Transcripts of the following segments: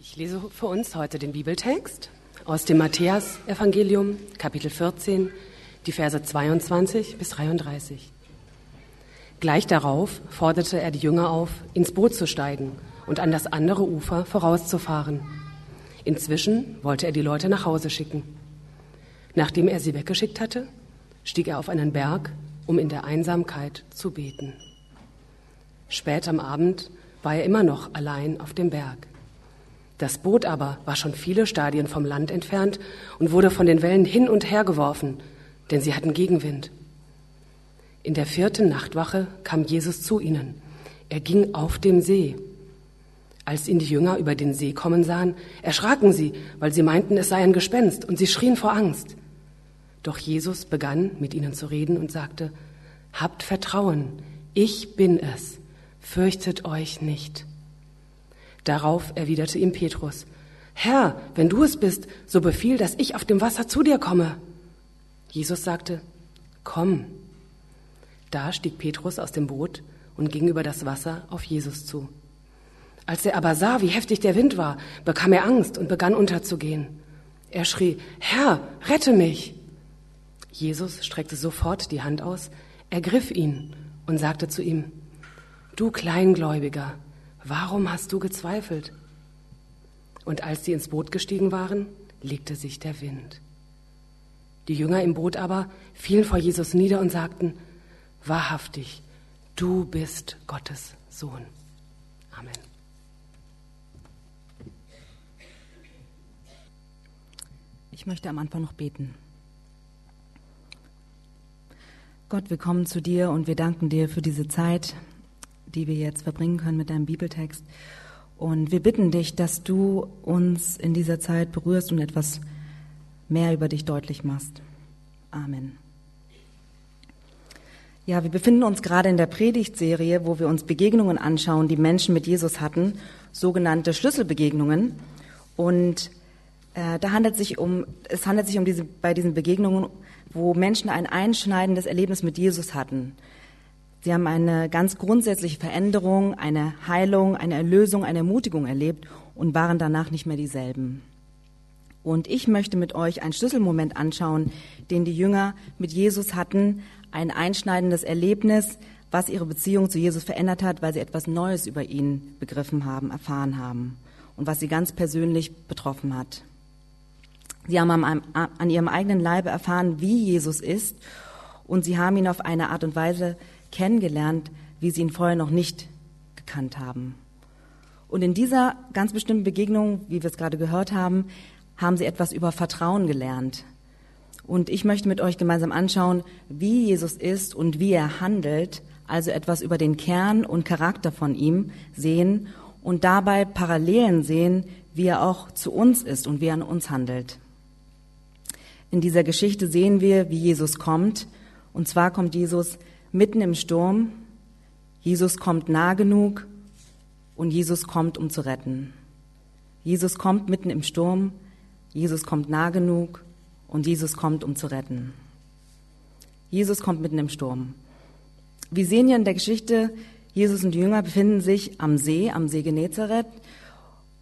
Ich lese für uns heute den Bibeltext aus dem Matthäus-Evangelium, Kapitel 14, die Verse 22 bis 33. Gleich darauf forderte er die Jünger auf, ins Boot zu steigen und an das andere Ufer vorauszufahren. Inzwischen wollte er die Leute nach Hause schicken. Nachdem er sie weggeschickt hatte, stieg er auf einen Berg, um in der Einsamkeit zu beten. Spät am Abend war er immer noch allein auf dem Berg. Das Boot aber war schon viele Stadien vom Land entfernt und wurde von den Wellen hin und her geworfen, denn sie hatten Gegenwind. In der vierten Nachtwache kam Jesus zu ihnen. Er ging auf dem See. Als ihn die Jünger über den See kommen sahen, erschraken sie, weil sie meinten, es sei ein Gespenst, und sie schrien vor Angst. Doch Jesus begann mit ihnen zu reden und sagte, Habt Vertrauen, ich bin es, fürchtet euch nicht. Darauf erwiderte ihm Petrus, Herr, wenn du es bist, so befiehl, dass ich auf dem Wasser zu dir komme. Jesus sagte, Komm. Da stieg Petrus aus dem Boot und ging über das Wasser auf Jesus zu. Als er aber sah, wie heftig der Wind war, bekam er Angst und begann unterzugehen. Er schrie, Herr, rette mich! Jesus streckte sofort die Hand aus, ergriff ihn und sagte zu ihm, Du Kleingläubiger, warum hast du gezweifelt? Und als sie ins Boot gestiegen waren, legte sich der Wind. Die Jünger im Boot aber fielen vor Jesus nieder und sagten, Wahrhaftig, du bist Gottes Sohn. Amen. Ich möchte am Anfang noch beten. Gott, wir kommen zu dir und wir danken dir für diese Zeit, die wir jetzt verbringen können mit deinem Bibeltext. Und wir bitten dich, dass du uns in dieser Zeit berührst und etwas mehr über dich deutlich machst. Amen. Ja, wir befinden uns gerade in der Predigtserie, wo wir uns Begegnungen anschauen, die Menschen mit Jesus hatten, sogenannte Schlüsselbegegnungen. Und äh, da handelt sich um, es handelt sich um diese, bei diesen Begegnungen, wo Menschen ein einschneidendes Erlebnis mit Jesus hatten. Sie haben eine ganz grundsätzliche Veränderung, eine Heilung, eine Erlösung, eine Ermutigung erlebt und waren danach nicht mehr dieselben. Und ich möchte mit euch einen Schlüsselmoment anschauen, den die Jünger mit Jesus hatten, ein einschneidendes Erlebnis, was ihre Beziehung zu Jesus verändert hat, weil sie etwas Neues über ihn begriffen haben, erfahren haben und was sie ganz persönlich betroffen hat. Sie haben an ihrem eigenen Leibe erfahren, wie Jesus ist und sie haben ihn auf eine Art und Weise kennengelernt, wie sie ihn vorher noch nicht gekannt haben. Und in dieser ganz bestimmten Begegnung, wie wir es gerade gehört haben, haben sie etwas über Vertrauen gelernt. Und ich möchte mit euch gemeinsam anschauen, wie Jesus ist und wie er handelt, also etwas über den Kern und Charakter von ihm sehen und dabei Parallelen sehen, wie er auch zu uns ist und wie er an uns handelt. In dieser Geschichte sehen wir, wie Jesus kommt. Und zwar kommt Jesus mitten im Sturm. Jesus kommt nah genug und Jesus kommt, um zu retten. Jesus kommt mitten im Sturm, Jesus kommt nah genug und Jesus kommt, um zu retten. Jesus kommt mitten im Sturm. Wir sehen hier in der Geschichte, Jesus und die Jünger befinden sich am See, am See Genezareth.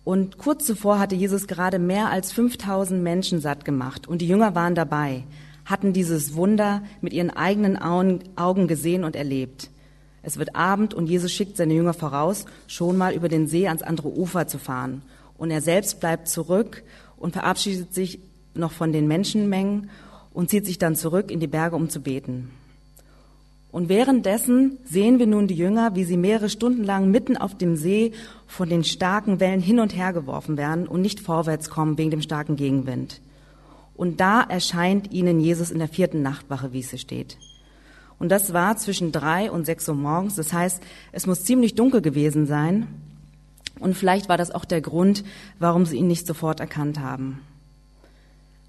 Und kurz zuvor hatte Jesus gerade mehr als 5000 Menschen satt gemacht. Und die Jünger waren dabei hatten dieses Wunder mit ihren eigenen Augen gesehen und erlebt. Es wird Abend und Jesus schickt seine Jünger voraus, schon mal über den See ans andere Ufer zu fahren. Und er selbst bleibt zurück und verabschiedet sich noch von den Menschenmengen und zieht sich dann zurück in die Berge, um zu beten. Und währenddessen sehen wir nun die Jünger, wie sie mehrere Stunden lang mitten auf dem See von den starken Wellen hin und her geworfen werden und nicht vorwärts kommen wegen dem starken Gegenwind. Und da erscheint ihnen Jesus in der vierten Nachtwache, wie es hier steht. Und das war zwischen drei und sechs Uhr morgens. Das heißt, es muss ziemlich dunkel gewesen sein. Und vielleicht war das auch der Grund, warum sie ihn nicht sofort erkannt haben.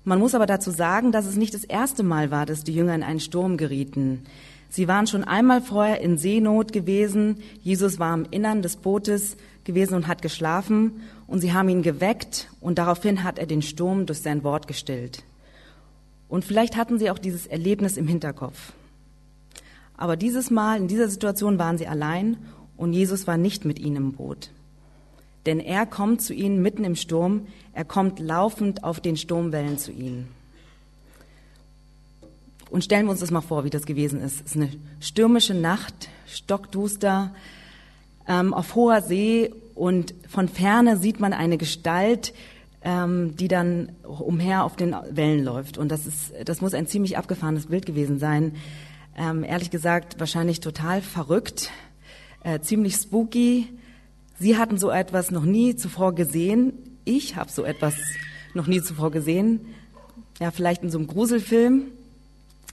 Man muss aber dazu sagen, dass es nicht das erste Mal war, dass die Jünger in einen Sturm gerieten. Sie waren schon einmal vorher in Seenot gewesen. Jesus war im Innern des Bootes gewesen und hat geschlafen und sie haben ihn geweckt und daraufhin hat er den Sturm durch sein Wort gestillt. Und vielleicht hatten sie auch dieses Erlebnis im Hinterkopf. Aber dieses Mal, in dieser Situation waren sie allein und Jesus war nicht mit ihnen im Boot. denn er kommt zu ihnen mitten im Sturm, er kommt laufend auf den Sturmwellen zu ihnen. Und stellen wir uns das mal vor, wie das gewesen ist. Es ist eine stürmische Nacht, stockduster, ähm, auf hoher See und von ferne sieht man eine Gestalt, ähm, die dann umher auf den Wellen läuft. Und das ist, das muss ein ziemlich abgefahrenes Bild gewesen sein. Ähm, ehrlich gesagt, wahrscheinlich total verrückt, äh, ziemlich spooky. Sie hatten so etwas noch nie zuvor gesehen. Ich habe so etwas noch nie zuvor gesehen. Ja, vielleicht in so einem Gruselfilm.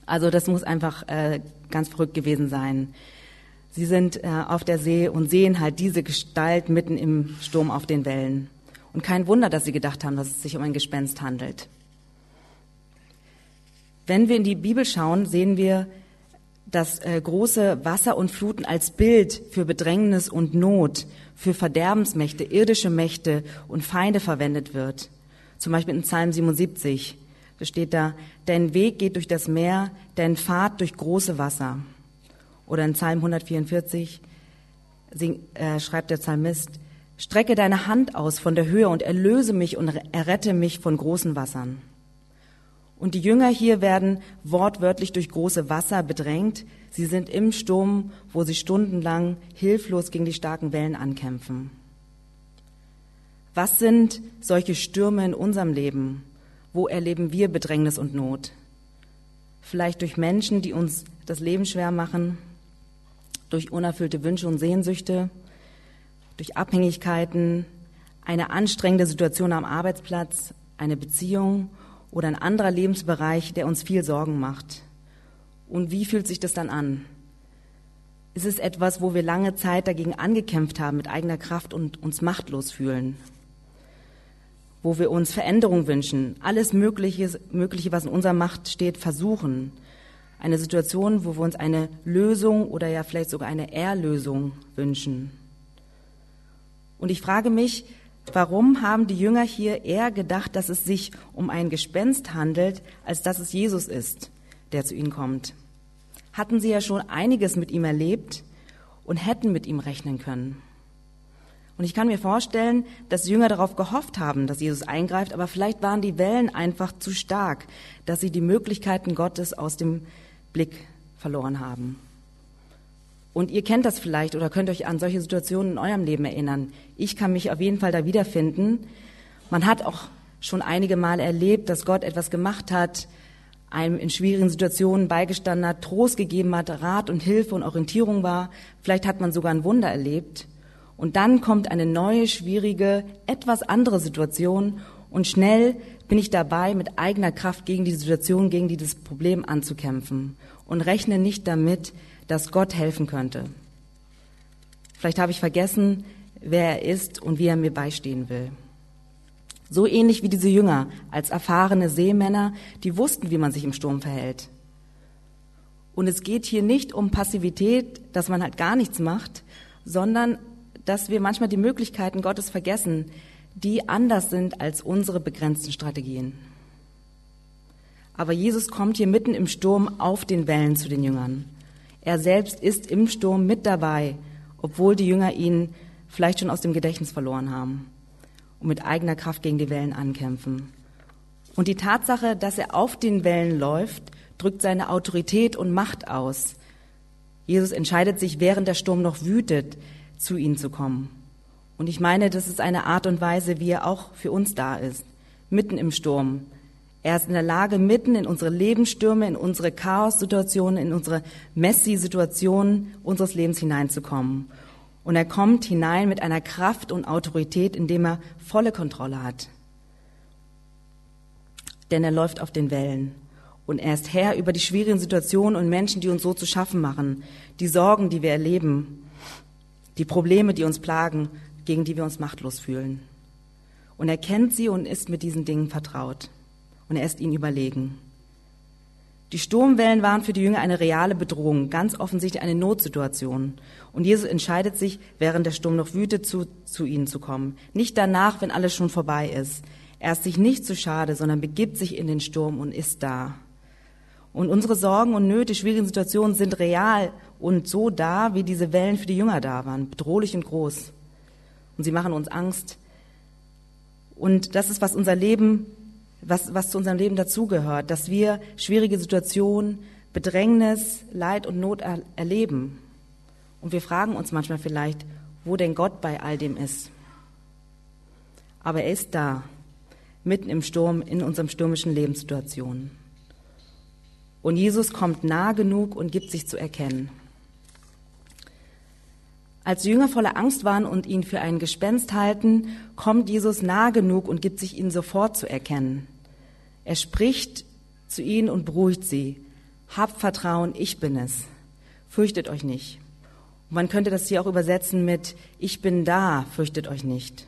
Also das muss einfach äh, ganz verrückt gewesen sein. Sie sind äh, auf der See und sehen halt diese Gestalt mitten im Sturm auf den Wellen. Und kein Wunder, dass sie gedacht haben, dass es sich um ein Gespenst handelt. Wenn wir in die Bibel schauen, sehen wir, dass äh, große Wasser und Fluten als Bild für Bedrängnis und Not, für Verderbensmächte, irdische Mächte und Feinde verwendet wird. Zum Beispiel in Psalm 77. Da steht da, dein Weg geht durch das Meer, dein Pfad durch große Wasser. Oder in Psalm 144 sing, äh, schreibt der Psalmist, Strecke deine Hand aus von der Höhe und erlöse mich und errette mich von großen Wassern. Und die Jünger hier werden wortwörtlich durch große Wasser bedrängt. Sie sind im Sturm, wo sie stundenlang hilflos gegen die starken Wellen ankämpfen. Was sind solche Stürme in unserem Leben? Wo erleben wir Bedrängnis und Not? Vielleicht durch Menschen, die uns das Leben schwer machen, durch unerfüllte Wünsche und Sehnsüchte, durch Abhängigkeiten, eine anstrengende Situation am Arbeitsplatz, eine Beziehung oder ein anderer Lebensbereich, der uns viel Sorgen macht. Und wie fühlt sich das dann an? Ist es etwas, wo wir lange Zeit dagegen angekämpft haben mit eigener Kraft und uns machtlos fühlen? Wo wir uns Veränderung wünschen, alles Mögliche, Mögliche, was in unserer Macht steht, versuchen. Eine Situation, wo wir uns eine Lösung oder ja vielleicht sogar eine Erlösung wünschen. Und ich frage mich, warum haben die Jünger hier eher gedacht, dass es sich um ein Gespenst handelt, als dass es Jesus ist, der zu ihnen kommt? Hatten sie ja schon einiges mit ihm erlebt und hätten mit ihm rechnen können. Und ich kann mir vorstellen, dass die Jünger darauf gehofft haben, dass Jesus eingreift, aber vielleicht waren die Wellen einfach zu stark, dass sie die Möglichkeiten Gottes aus dem Blick verloren haben. Und ihr kennt das vielleicht oder könnt euch an solche Situationen in eurem Leben erinnern. Ich kann mich auf jeden Fall da wiederfinden. Man hat auch schon einige Mal erlebt, dass Gott etwas gemacht hat, einem in schwierigen Situationen beigestanden hat, Trost gegeben hat, Rat und Hilfe und Orientierung war. Vielleicht hat man sogar ein Wunder erlebt. Und dann kommt eine neue, schwierige, etwas andere Situation und schnell bin ich dabei, mit eigener Kraft gegen die Situation, gegen dieses Problem anzukämpfen und rechne nicht damit, dass Gott helfen könnte. Vielleicht habe ich vergessen, wer er ist und wie er mir beistehen will. So ähnlich wie diese Jünger als erfahrene Seemänner, die wussten, wie man sich im Sturm verhält. Und es geht hier nicht um Passivität, dass man halt gar nichts macht, sondern dass wir manchmal die Möglichkeiten Gottes vergessen, die anders sind als unsere begrenzten Strategien. Aber Jesus kommt hier mitten im Sturm auf den Wellen zu den Jüngern. Er selbst ist im Sturm mit dabei, obwohl die Jünger ihn vielleicht schon aus dem Gedächtnis verloren haben und mit eigener Kraft gegen die Wellen ankämpfen. Und die Tatsache, dass er auf den Wellen läuft, drückt seine Autorität und Macht aus. Jesus entscheidet sich, während der Sturm noch wütet, zu ihnen zu kommen. Und ich meine, das ist eine Art und Weise, wie er auch für uns da ist, mitten im Sturm, er ist in der Lage, mitten in unsere Lebensstürme, in unsere Chaos-Situationen, in unsere Messi-Situationen unseres Lebens hineinzukommen. Und er kommt hinein mit einer Kraft und Autorität, indem er volle Kontrolle hat. Denn er läuft auf den Wellen. Und er ist Herr über die schwierigen Situationen und Menschen, die uns so zu schaffen machen, die Sorgen, die wir erleben, die Probleme, die uns plagen, gegen die wir uns machtlos fühlen. Und er kennt sie und ist mit diesen Dingen vertraut und er ist ihnen überlegen. Die Sturmwellen waren für die Jünger eine reale Bedrohung, ganz offensichtlich eine Notsituation. Und Jesus entscheidet sich, während der Sturm noch wütet, zu, zu ihnen zu kommen. Nicht danach, wenn alles schon vorbei ist. Er ist sich nicht zu schade, sondern begibt sich in den Sturm und ist da. Und unsere Sorgen und Nöte, schwierigen Situationen sind real und so da, wie diese Wellen für die Jünger da waren, bedrohlich und groß. Und sie machen uns Angst. Und das ist, was unser Leben, was, was zu unserem Leben dazugehört, dass wir schwierige Situationen, Bedrängnis, Leid und Not er erleben. Und wir fragen uns manchmal vielleicht, wo denn Gott bei all dem ist. Aber er ist da, mitten im Sturm, in unserem stürmischen Lebenssituation. Und Jesus kommt nah genug und gibt sich zu erkennen. Als Jünger voller Angst waren und ihn für ein Gespenst halten, kommt Jesus nah genug und gibt sich ihnen sofort zu erkennen. Er spricht zu ihnen und beruhigt sie. Habt Vertrauen, ich bin es. Fürchtet euch nicht. Und man könnte das hier auch übersetzen mit Ich bin da, fürchtet euch nicht.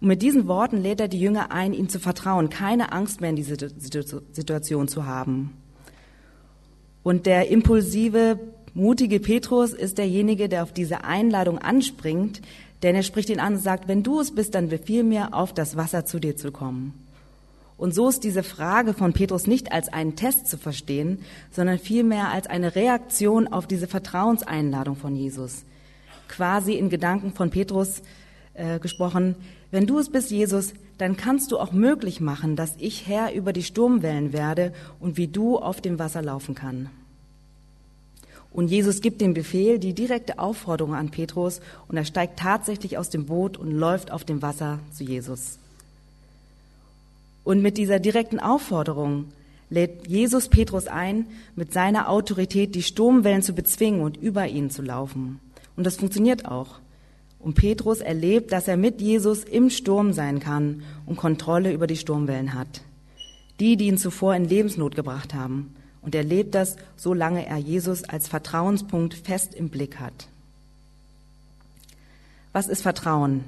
Und mit diesen Worten lädt er die Jünger ein, ihm zu vertrauen, keine Angst mehr in diese Situation zu haben. Und der impulsive, mutige Petrus ist derjenige, der auf diese Einladung anspringt, denn er spricht ihn an und sagt, wenn du es bist, dann befiehl mir, auf das Wasser zu dir zu kommen. Und so ist diese Frage von Petrus nicht als einen Test zu verstehen, sondern vielmehr als eine Reaktion auf diese Vertrauenseinladung von Jesus. Quasi in Gedanken von Petrus äh, gesprochen, wenn du es bist, Jesus, dann kannst du auch möglich machen, dass ich Herr über die Sturmwellen werde und wie du auf dem Wasser laufen kann. Und Jesus gibt den Befehl, die direkte Aufforderung an Petrus und er steigt tatsächlich aus dem Boot und läuft auf dem Wasser zu Jesus. Und mit dieser direkten Aufforderung lädt Jesus Petrus ein, mit seiner Autorität die Sturmwellen zu bezwingen und über ihn zu laufen. Und das funktioniert auch. Und Petrus erlebt, dass er mit Jesus im Sturm sein kann und Kontrolle über die Sturmwellen hat. Die, die ihn zuvor in Lebensnot gebracht haben. Und er lebt das, solange er Jesus als Vertrauenspunkt fest im Blick hat. Was ist Vertrauen?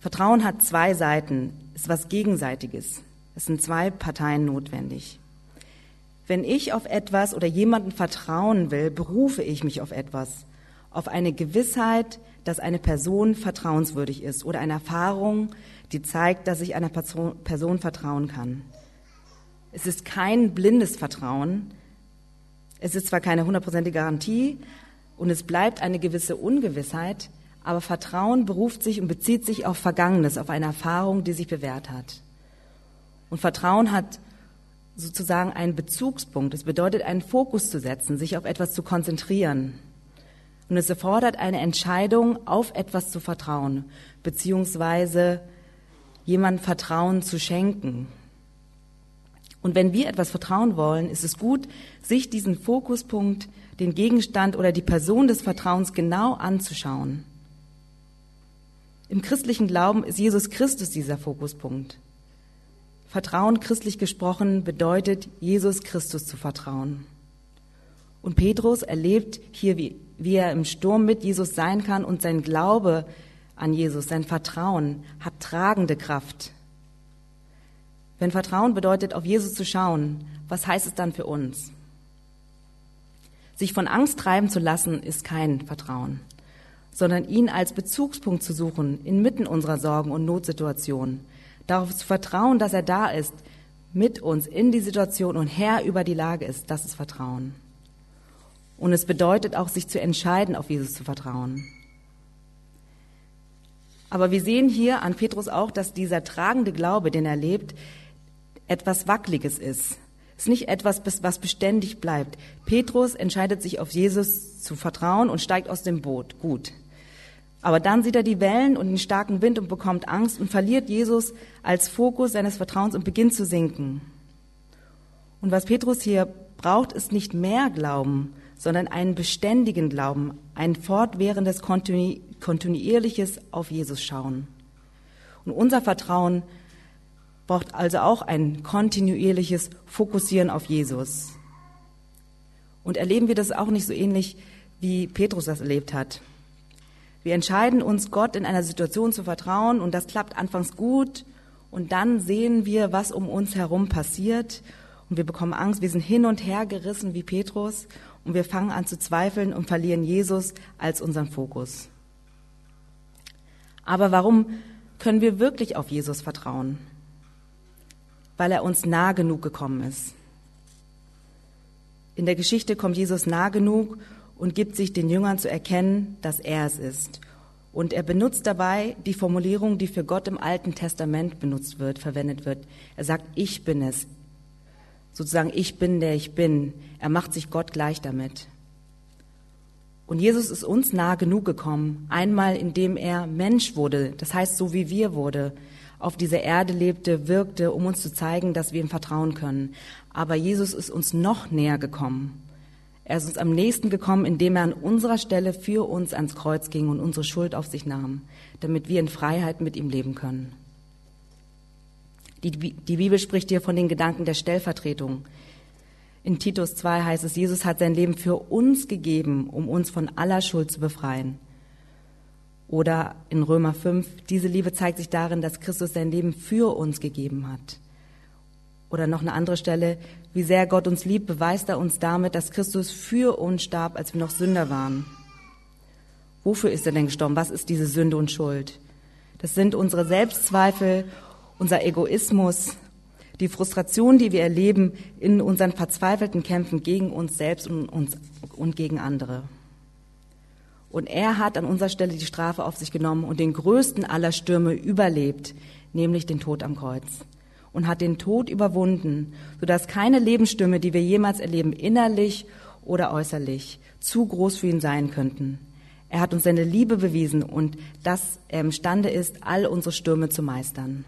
Vertrauen hat zwei Seiten, ist was Gegenseitiges. Es sind zwei Parteien notwendig. Wenn ich auf etwas oder jemanden vertrauen will, berufe ich mich auf etwas, auf eine Gewissheit, dass eine Person vertrauenswürdig ist oder eine Erfahrung, die zeigt, dass ich einer Person vertrauen kann. Es ist kein blindes Vertrauen. Es ist zwar keine hundertprozentige Garantie und es bleibt eine gewisse Ungewissheit, aber Vertrauen beruft sich und bezieht sich auf Vergangenes, auf eine Erfahrung, die sich bewährt hat. Und Vertrauen hat sozusagen einen Bezugspunkt. Es bedeutet, einen Fokus zu setzen, sich auf etwas zu konzentrieren. Und es erfordert eine Entscheidung, auf etwas zu vertrauen, beziehungsweise jemand Vertrauen zu schenken. Und wenn wir etwas vertrauen wollen, ist es gut, sich diesen Fokuspunkt, den Gegenstand oder die Person des Vertrauens genau anzuschauen. Im christlichen Glauben ist Jesus Christus dieser Fokuspunkt. Vertrauen christlich gesprochen bedeutet, Jesus Christus zu vertrauen. Und Petrus erlebt hier, wie, wie er im Sturm mit Jesus sein kann und sein Glaube an Jesus, sein Vertrauen hat tragende Kraft. Wenn Vertrauen bedeutet, auf Jesus zu schauen, was heißt es dann für uns? Sich von Angst treiben zu lassen, ist kein Vertrauen, sondern ihn als Bezugspunkt zu suchen inmitten unserer Sorgen und Notsituationen, darauf zu vertrauen, dass er da ist, mit uns in die Situation und Herr über die Lage ist, das ist Vertrauen. Und es bedeutet auch, sich zu entscheiden, auf Jesus zu vertrauen. Aber wir sehen hier an Petrus auch, dass dieser tragende Glaube, den er lebt, etwas Wackeliges ist. Es ist nicht etwas, was beständig bleibt. Petrus entscheidet sich auf Jesus zu vertrauen und steigt aus dem Boot. Gut. Aber dann sieht er die Wellen und den starken Wind und bekommt Angst und verliert Jesus als Fokus seines Vertrauens und beginnt zu sinken. Und was Petrus hier braucht, ist nicht mehr Glauben, sondern einen beständigen Glauben, ein fortwährendes, kontinu kontinuierliches auf Jesus schauen. Und unser Vertrauen braucht also auch ein kontinuierliches Fokussieren auf Jesus. Und erleben wir das auch nicht so ähnlich, wie Petrus das erlebt hat. Wir entscheiden uns, Gott in einer Situation zu vertrauen und das klappt anfangs gut und dann sehen wir, was um uns herum passiert und wir bekommen Angst, wir sind hin und her gerissen wie Petrus und wir fangen an zu zweifeln und verlieren Jesus als unseren Fokus. Aber warum können wir wirklich auf Jesus vertrauen? Weil er uns nah genug gekommen ist. In der Geschichte kommt Jesus nah genug und gibt sich den Jüngern zu erkennen, dass er es ist. Und er benutzt dabei die Formulierung, die für Gott im Alten Testament benutzt wird, verwendet wird. Er sagt, ich bin es. Sozusagen, ich bin der ich bin. Er macht sich Gott gleich damit. Und Jesus ist uns nah genug gekommen, einmal indem er Mensch wurde, das heißt so wie wir wurde, auf dieser Erde lebte, wirkte, um uns zu zeigen, dass wir ihm vertrauen können. Aber Jesus ist uns noch näher gekommen. Er ist uns am nächsten gekommen, indem er an unserer Stelle für uns ans Kreuz ging und unsere Schuld auf sich nahm, damit wir in Freiheit mit ihm leben können. Die, die Bibel spricht hier von den Gedanken der Stellvertretung. In Titus 2 heißt es, Jesus hat sein Leben für uns gegeben, um uns von aller Schuld zu befreien. Oder in Römer 5, diese Liebe zeigt sich darin, dass Christus sein Leben für uns gegeben hat. Oder noch eine andere Stelle, wie sehr Gott uns liebt, beweist er uns damit, dass Christus für uns starb, als wir noch Sünder waren. Wofür ist er denn gestorben? Was ist diese Sünde und Schuld? Das sind unsere Selbstzweifel, unser Egoismus, die Frustration, die wir erleben in unseren verzweifelten Kämpfen gegen uns selbst und, uns, und gegen andere. Und er hat an unserer Stelle die Strafe auf sich genommen und den größten aller Stürme überlebt, nämlich den Tod am Kreuz und hat den Tod überwunden, sodass keine Lebensstürme, die wir jemals erleben, innerlich oder äußerlich, zu groß für ihn sein könnten. Er hat uns seine Liebe bewiesen und dass er imstande ist, all unsere Stürme zu meistern.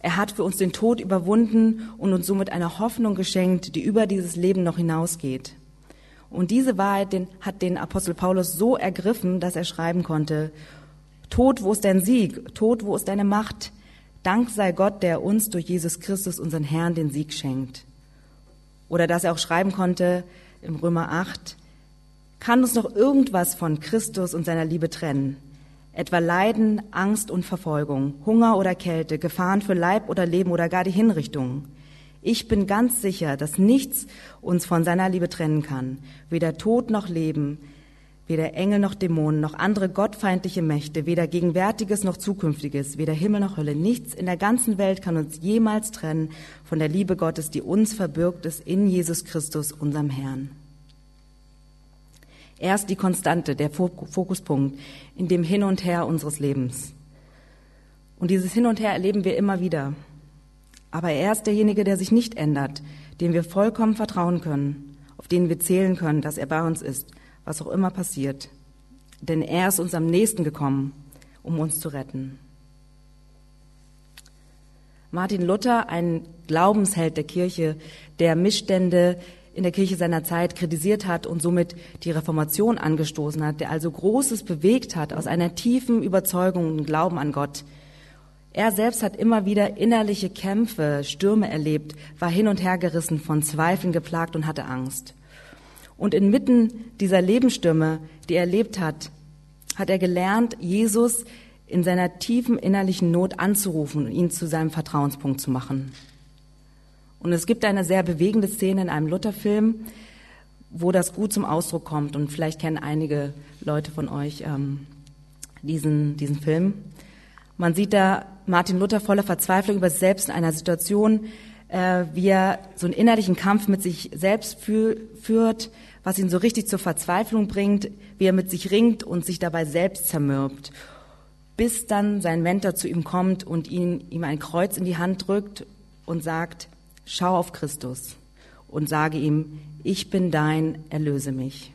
Er hat für uns den Tod überwunden und uns somit eine Hoffnung geschenkt, die über dieses Leben noch hinausgeht. Und diese Wahrheit den, hat den Apostel Paulus so ergriffen, dass er schreiben konnte, Tod, wo ist dein Sieg? Tod, wo ist deine Macht? Dank sei Gott, der uns durch Jesus Christus, unseren Herrn, den Sieg schenkt. Oder dass er auch schreiben konnte im Römer 8, kann uns noch irgendwas von Christus und seiner Liebe trennen? Etwa Leiden, Angst und Verfolgung, Hunger oder Kälte, Gefahren für Leib oder Leben oder gar die Hinrichtung. Ich bin ganz sicher, dass nichts uns von seiner Liebe trennen kann, weder Tod noch Leben, weder Engel noch Dämonen, noch andere gottfeindliche Mächte, weder Gegenwärtiges noch Zukünftiges, weder Himmel noch Hölle, nichts in der ganzen Welt kann uns jemals trennen von der Liebe Gottes, die uns verbirgt ist in Jesus Christus, unserem Herrn. Er ist die Konstante, der Fokuspunkt in dem Hin und Her unseres Lebens. Und dieses Hin und Her erleben wir immer wieder. Aber er ist derjenige, der sich nicht ändert, dem wir vollkommen vertrauen können, auf den wir zählen können, dass er bei uns ist was auch immer passiert. Denn er ist uns am nächsten gekommen, um uns zu retten. Martin Luther, ein Glaubensheld der Kirche, der Missstände in der Kirche seiner Zeit kritisiert hat und somit die Reformation angestoßen hat, der also Großes bewegt hat aus einer tiefen Überzeugung und Glauben an Gott. Er selbst hat immer wieder innerliche Kämpfe, Stürme erlebt, war hin und her gerissen, von Zweifeln geplagt und hatte Angst. Und inmitten dieser Lebensstürme, die er erlebt hat, hat er gelernt, Jesus in seiner tiefen innerlichen Not anzurufen und ihn zu seinem Vertrauenspunkt zu machen. Und es gibt eine sehr bewegende Szene in einem Lutherfilm, wo das gut zum Ausdruck kommt. Und vielleicht kennen einige Leute von euch ähm, diesen, diesen Film. Man sieht da Martin Luther voller Verzweiflung über sich selbst in einer Situation, äh, wie er so einen innerlichen Kampf mit sich selbst fü führt, was ihn so richtig zur Verzweiflung bringt, wie er mit sich ringt und sich dabei selbst zermürbt, bis dann sein Mentor zu ihm kommt und ihn, ihm ein Kreuz in die Hand drückt und sagt, schau auf Christus und sage ihm, ich bin dein, erlöse mich.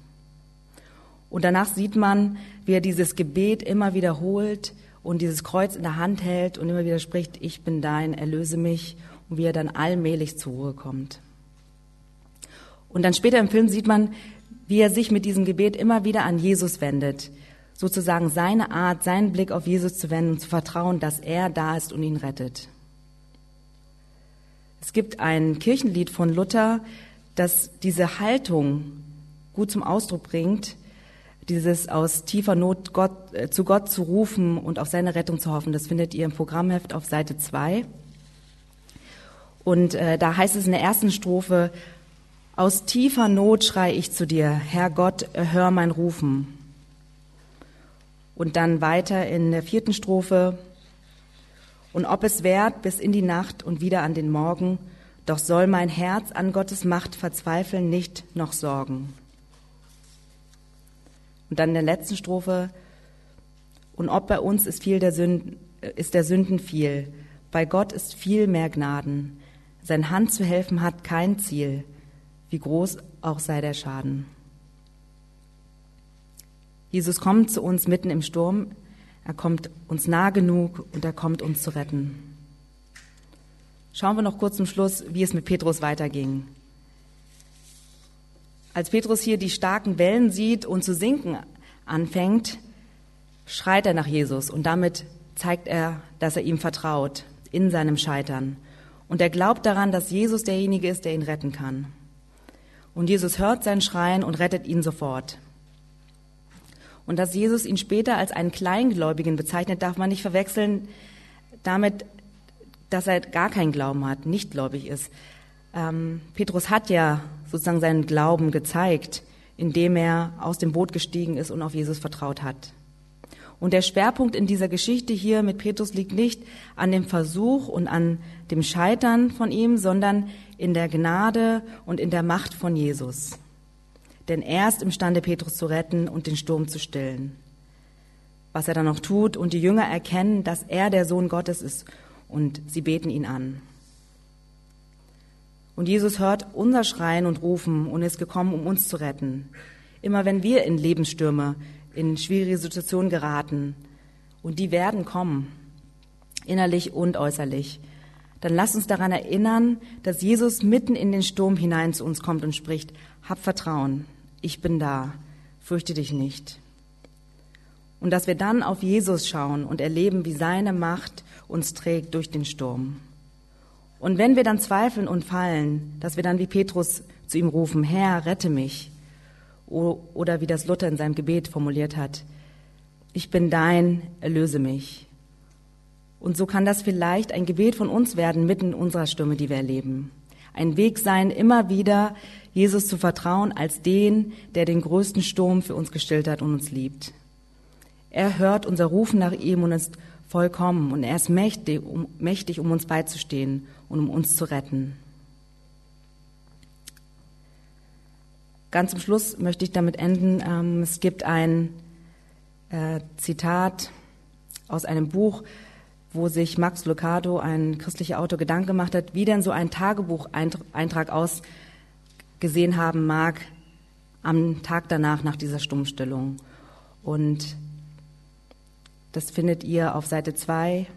Und danach sieht man, wie er dieses Gebet immer wiederholt und dieses Kreuz in der Hand hält und immer wieder spricht, ich bin dein, erlöse mich und wie er dann allmählich zur Ruhe kommt. Und dann später im Film sieht man, wie er sich mit diesem Gebet immer wieder an Jesus wendet. Sozusagen seine Art, seinen Blick auf Jesus zu wenden und zu vertrauen, dass er da ist und ihn rettet. Es gibt ein Kirchenlied von Luther, das diese Haltung gut zum Ausdruck bringt, dieses aus tiefer Not Gott, äh, zu Gott zu rufen und auf seine Rettung zu hoffen. Das findet ihr im Programmheft auf Seite 2. Und äh, da heißt es in der ersten Strophe, aus tiefer Not schrei ich zu dir, Herr Gott, hör mein Rufen. Und dann weiter in der vierten Strophe, und ob es währt bis in die Nacht und wieder an den Morgen, doch soll mein Herz an Gottes Macht verzweifeln nicht noch sorgen. Und dann in der letzten Strophe, und ob bei uns ist viel der Sünden, ist der Sünden viel, bei Gott ist viel mehr Gnaden. Sein Hand zu helfen hat kein Ziel, wie groß auch sei der Schaden. Jesus kommt zu uns mitten im Sturm, er kommt uns nah genug und er kommt uns zu retten. Schauen wir noch kurz zum Schluss, wie es mit Petrus weiterging. Als Petrus hier die starken Wellen sieht und zu sinken anfängt, schreit er nach Jesus und damit zeigt er, dass er ihm vertraut in seinem Scheitern. Und er glaubt daran, dass Jesus derjenige ist, der ihn retten kann. Und Jesus hört sein Schreien und rettet ihn sofort. Und dass Jesus ihn später als einen Kleingläubigen bezeichnet, darf man nicht verwechseln damit, dass er gar keinen Glauben hat, nicht gläubig ist. Ähm, Petrus hat ja sozusagen seinen Glauben gezeigt, indem er aus dem Boot gestiegen ist und auf Jesus vertraut hat. Und der Schwerpunkt in dieser Geschichte hier mit Petrus liegt nicht an dem Versuch und an dem Scheitern von ihm, sondern in der Gnade und in der Macht von Jesus. Denn er ist imstande, Petrus zu retten und den Sturm zu stillen. Was er dann noch tut und die Jünger erkennen, dass er der Sohn Gottes ist und sie beten ihn an. Und Jesus hört unser Schreien und Rufen und ist gekommen, um uns zu retten. Immer wenn wir in Lebensstürme, in schwierige Situationen geraten, und die werden kommen, innerlich und äußerlich, dann lass uns daran erinnern, dass Jesus mitten in den Sturm hinein zu uns kommt und spricht, hab Vertrauen, ich bin da, fürchte dich nicht. Und dass wir dann auf Jesus schauen und erleben, wie seine Macht uns trägt durch den Sturm. Und wenn wir dann zweifeln und fallen, dass wir dann wie Petrus zu ihm rufen, Herr, rette mich. Oder wie das Luther in seinem Gebet formuliert hat, ich bin dein, erlöse mich. Und so kann das vielleicht ein Gebet von uns werden, mitten in unserer Stimme, die wir erleben. Ein Weg sein, immer wieder Jesus zu vertrauen als den, der den größten Sturm für uns gestillt hat und uns liebt. Er hört unser Rufen nach ihm und ist vollkommen und er ist mächtig um, mächtig, um uns beizustehen und um uns zu retten. Ganz zum Schluss möchte ich damit enden. Ähm, es gibt ein äh, Zitat aus einem Buch, wo sich Max Lucado, ein christlicher Autor, Gedanken gemacht hat, wie denn so ein Tagebucheintrag ausgesehen haben mag am Tag danach, nach dieser Stummstellung. Und das findet ihr auf Seite 2.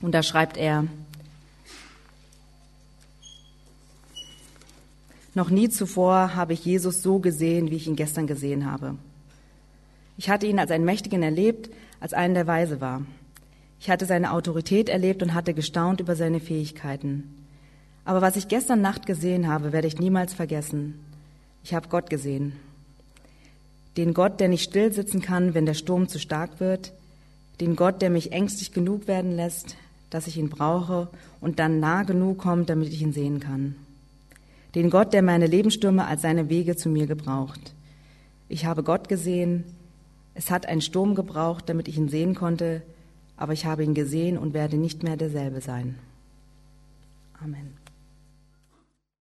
Und da schreibt er, Noch nie zuvor habe ich Jesus so gesehen, wie ich ihn gestern gesehen habe. Ich hatte ihn als einen Mächtigen erlebt, als einen, der weise war. Ich hatte seine Autorität erlebt und hatte gestaunt über seine Fähigkeiten. Aber was ich gestern Nacht gesehen habe, werde ich niemals vergessen. Ich habe Gott gesehen. Den Gott, der nicht still sitzen kann, wenn der Sturm zu stark wird. Den Gott, der mich ängstlich genug werden lässt, dass ich ihn brauche und dann nah genug kommt, damit ich ihn sehen kann den Gott, der meine Lebensstürme als seine Wege zu mir gebraucht. Ich habe Gott gesehen, es hat einen Sturm gebraucht, damit ich ihn sehen konnte, aber ich habe ihn gesehen und werde nicht mehr derselbe sein. Amen.